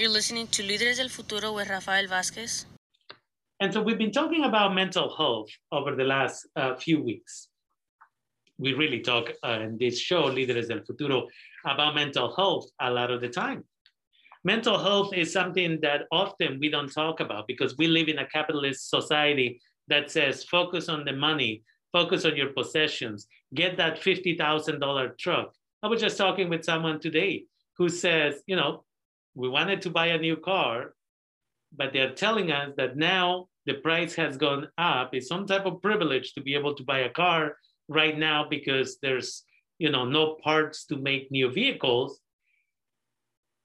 You're listening to Líderes del Futuro with Rafael Vázquez. And so we've been talking about mental health over the last uh, few weeks. We really talk uh, in this show, Líderes del Futuro, about mental health a lot of the time. Mental health is something that often we don't talk about because we live in a capitalist society that says focus on the money, focus on your possessions, get that $50,000 truck. I was just talking with someone today who says, you know, we wanted to buy a new car, but they're telling us that now the price has gone up. It's some type of privilege to be able to buy a car right now because there's you know no parts to make new vehicles.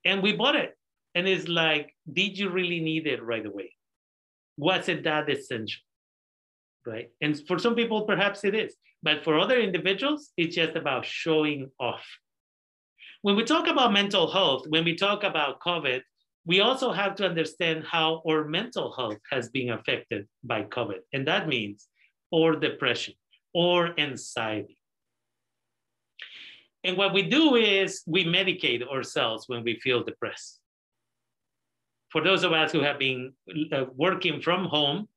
And we bought it. And it's like, did you really need it right away? Was it that essential? Right. And for some people, perhaps it is. But for other individuals, it's just about showing off when we talk about mental health, when we talk about COVID, we also have to understand how our mental health has been affected by COVID. And that means or depression or anxiety. And what we do is we medicate ourselves when we feel depressed. For those of us who have been uh, working from home,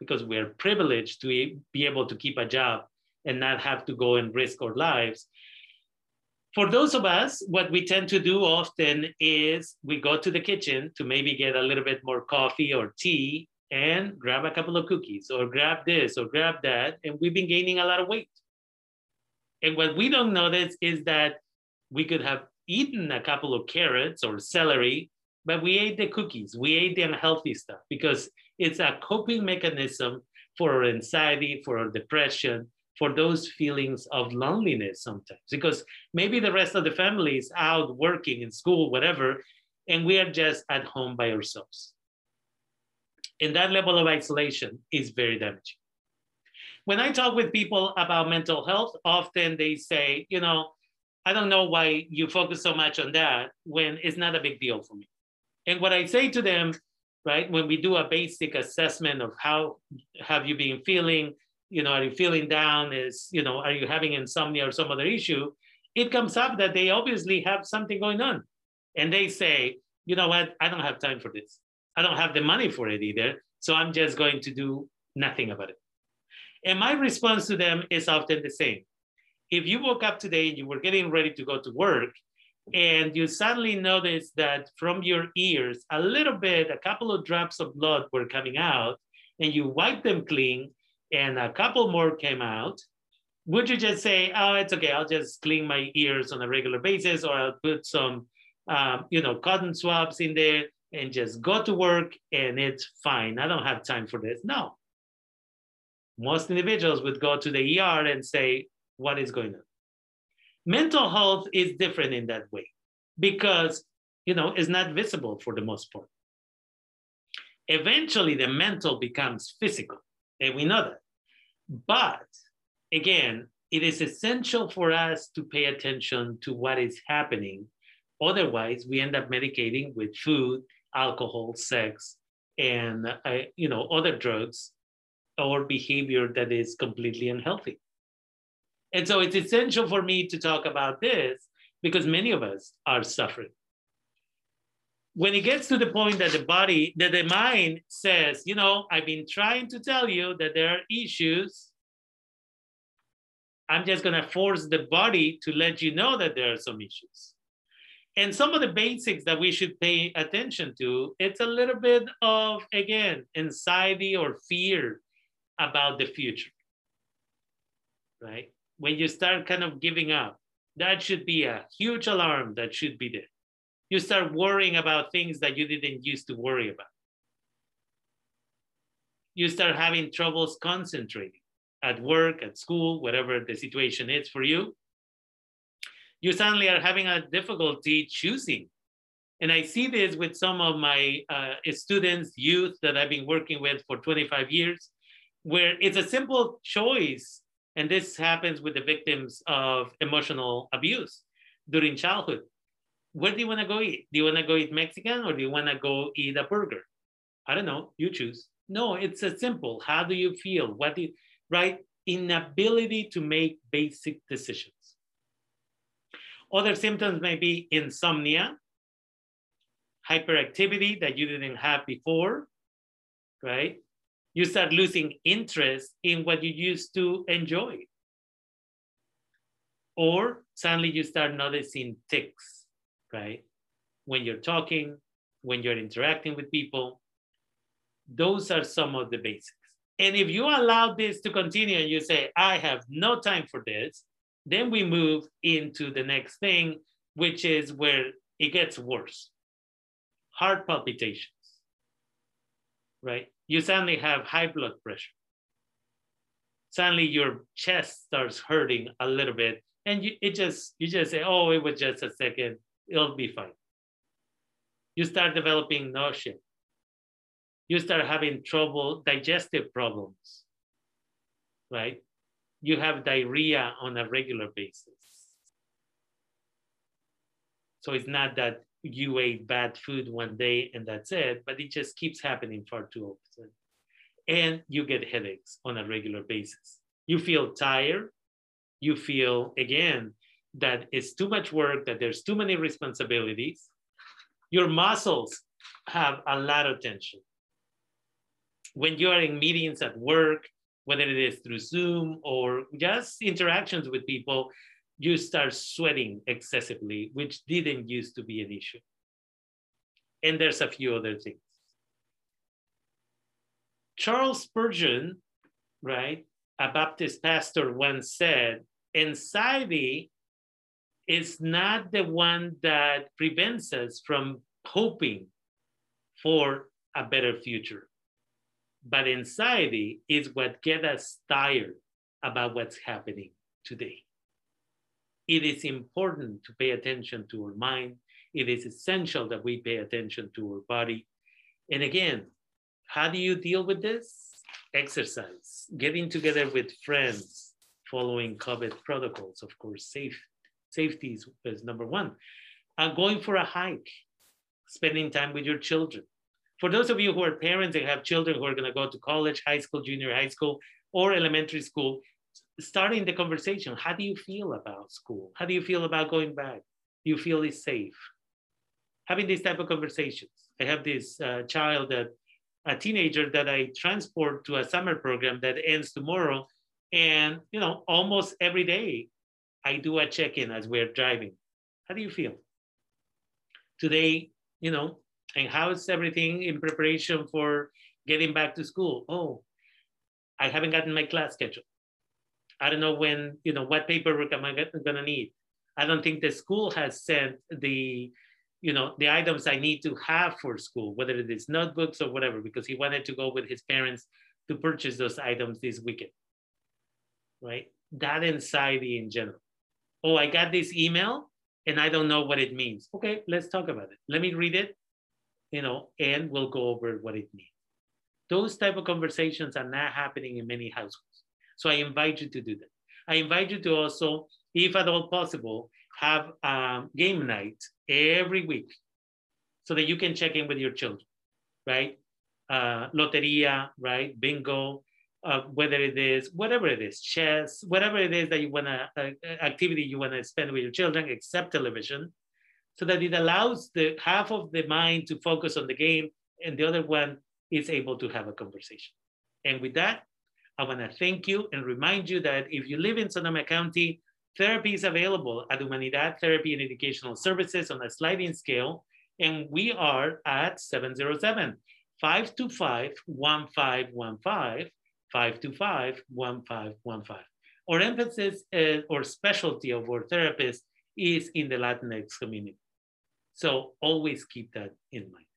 because we're privileged to be able to keep a job and not have to go and risk our lives, for those of us, what we tend to do often is we go to the kitchen to maybe get a little bit more coffee or tea and grab a couple of cookies or grab this or grab that. And we've been gaining a lot of weight. And what we don't notice is that we could have eaten a couple of carrots or celery, but we ate the cookies, we ate the unhealthy stuff because it's a coping mechanism for our anxiety, for our depression, for those feelings of loneliness sometimes because maybe the rest of the family is out working in school whatever and we are just at home by ourselves. And that level of isolation is very damaging. When i talk with people about mental health often they say you know i don't know why you focus so much on that when it's not a big deal for me. And what i say to them right when we do a basic assessment of how have you been feeling you know, are you feeling down? Is, you know, are you having insomnia or some other issue? It comes up that they obviously have something going on. And they say, you know what, I don't have time for this. I don't have the money for it either. So I'm just going to do nothing about it. And my response to them is often the same. If you woke up today and you were getting ready to go to work, and you suddenly notice that from your ears, a little bit, a couple of drops of blood were coming out, and you wipe them clean, and a couple more came out, would you just say, oh, it's okay, I'll just clean my ears on a regular basis, or I'll put some, um, you know, cotton swabs in there and just go to work and it's fine. I don't have time for this. No. Most individuals would go to the ER and say, what is going on? Mental health is different in that way because, you know, it's not visible for the most part. Eventually, the mental becomes physical and we know that. But again, it is essential for us to pay attention to what is happening. Otherwise, we end up medicating with food, alcohol, sex, and uh, you know other drugs or behavior that is completely unhealthy. And so it's essential for me to talk about this because many of us are suffering when it gets to the point that the body, that the mind says, you know, I've been trying to tell you that there are issues. I'm just going to force the body to let you know that there are some issues. And some of the basics that we should pay attention to, it's a little bit of, again, anxiety or fear about the future, right? When you start kind of giving up, that should be a huge alarm that should be there you start worrying about things that you didn't used to worry about. You start having troubles concentrating at work, at school, whatever the situation is for you. You suddenly are having a difficulty choosing. And I see this with some of my uh, students, youth that I've been working with for 25 years, where it's a simple choice. And this happens with the victims of emotional abuse during childhood where do you want to go eat? Do you want to go eat Mexican or do you want to go eat a burger? I don't know. You choose. No, it's a simple. How do you feel? What do you, right? Inability to make basic decisions. Other symptoms may be insomnia, hyperactivity that you didn't have before, right? You start losing interest in what you used to enjoy. Or suddenly you start noticing tics, right? When you're talking, when you're interacting with people. Those are some of the basics. And if you allow this to continue and you say, I have no time for this, then we move into the next thing, which is where it gets worse heart palpitations, right? You suddenly have high blood pressure. Suddenly your chest starts hurting a little bit, and you, it just you just say, "Oh, it was just a second. It'll be fine." You start developing nausea. You start having trouble, digestive problems, right? You have diarrhea on a regular basis. So it's not that you ate bad food one day and that's it, but it just keeps happening far too often. And you get headaches on a regular basis. You feel tired. You feel, again, that it's too much work, that there's too many responsibilities. Your muscles have a lot of tension. When you are in meetings at work, whether it is through Zoom or just interactions with people, you start sweating excessively, which didn't used to be an issue. And there's a few other things. Charles Spurgeon, right, a Baptist pastor once said, anxiety is not the one that prevents us from hoping for a better future. But anxiety is what gets us tired about what's happening today it is important to pay attention to our mind. It is essential that we pay attention to our body. And again, how do you deal with this? Exercise, getting together with friends, following COVID protocols, of course, safe, safety is, is number one. Uh, going for a hike, spending time with your children. For those of you who are parents and have children who are going to go to college, high school, junior high school, or elementary school, starting the conversation. How do you feel about school? How do you feel about going back? Do you feel it's safe? Having these type of conversations. I have this uh, child that a teenager that I transport to a summer program that ends tomorrow. And you know, almost every day I do a check-in as we're driving. How do you feel? Today, you know, and how's everything in preparation for getting back to school? Oh, I haven't gotten my class schedule. I don't know when, you know, what paperwork am I gonna need? I don't think the school has sent the, you know, the items I need to have for school, whether it is notebooks or whatever, because he wanted to go with his parents to purchase those items this weekend, right? That anxiety in general. Oh, I got this email and I don't know what it means. Okay, let's talk about it. Let me read it, you know, and we'll go over what it means. Those type of conversations are not happening in many households. So I invite you to do that. I invite you to also, if at all possible, have a game night every week so that you can check in with your children, right? Uh, loteria, right? Bingo, uh, whether it is whatever it is, chess, whatever it is that you want to uh, activity you want to spend with your children, except television, so that it allows the half of the mind to focus on the game and the other one is able to have a conversation. And with that, I want to thank you and remind you that if you live in Sonoma County, therapy is available at Humanidad Therapy and Educational Services on a sliding scale. And we are at 707 525 1515, 525 1515. Our emphasis uh, or specialty of our therapist is in the Latinx community. So always keep that in mind.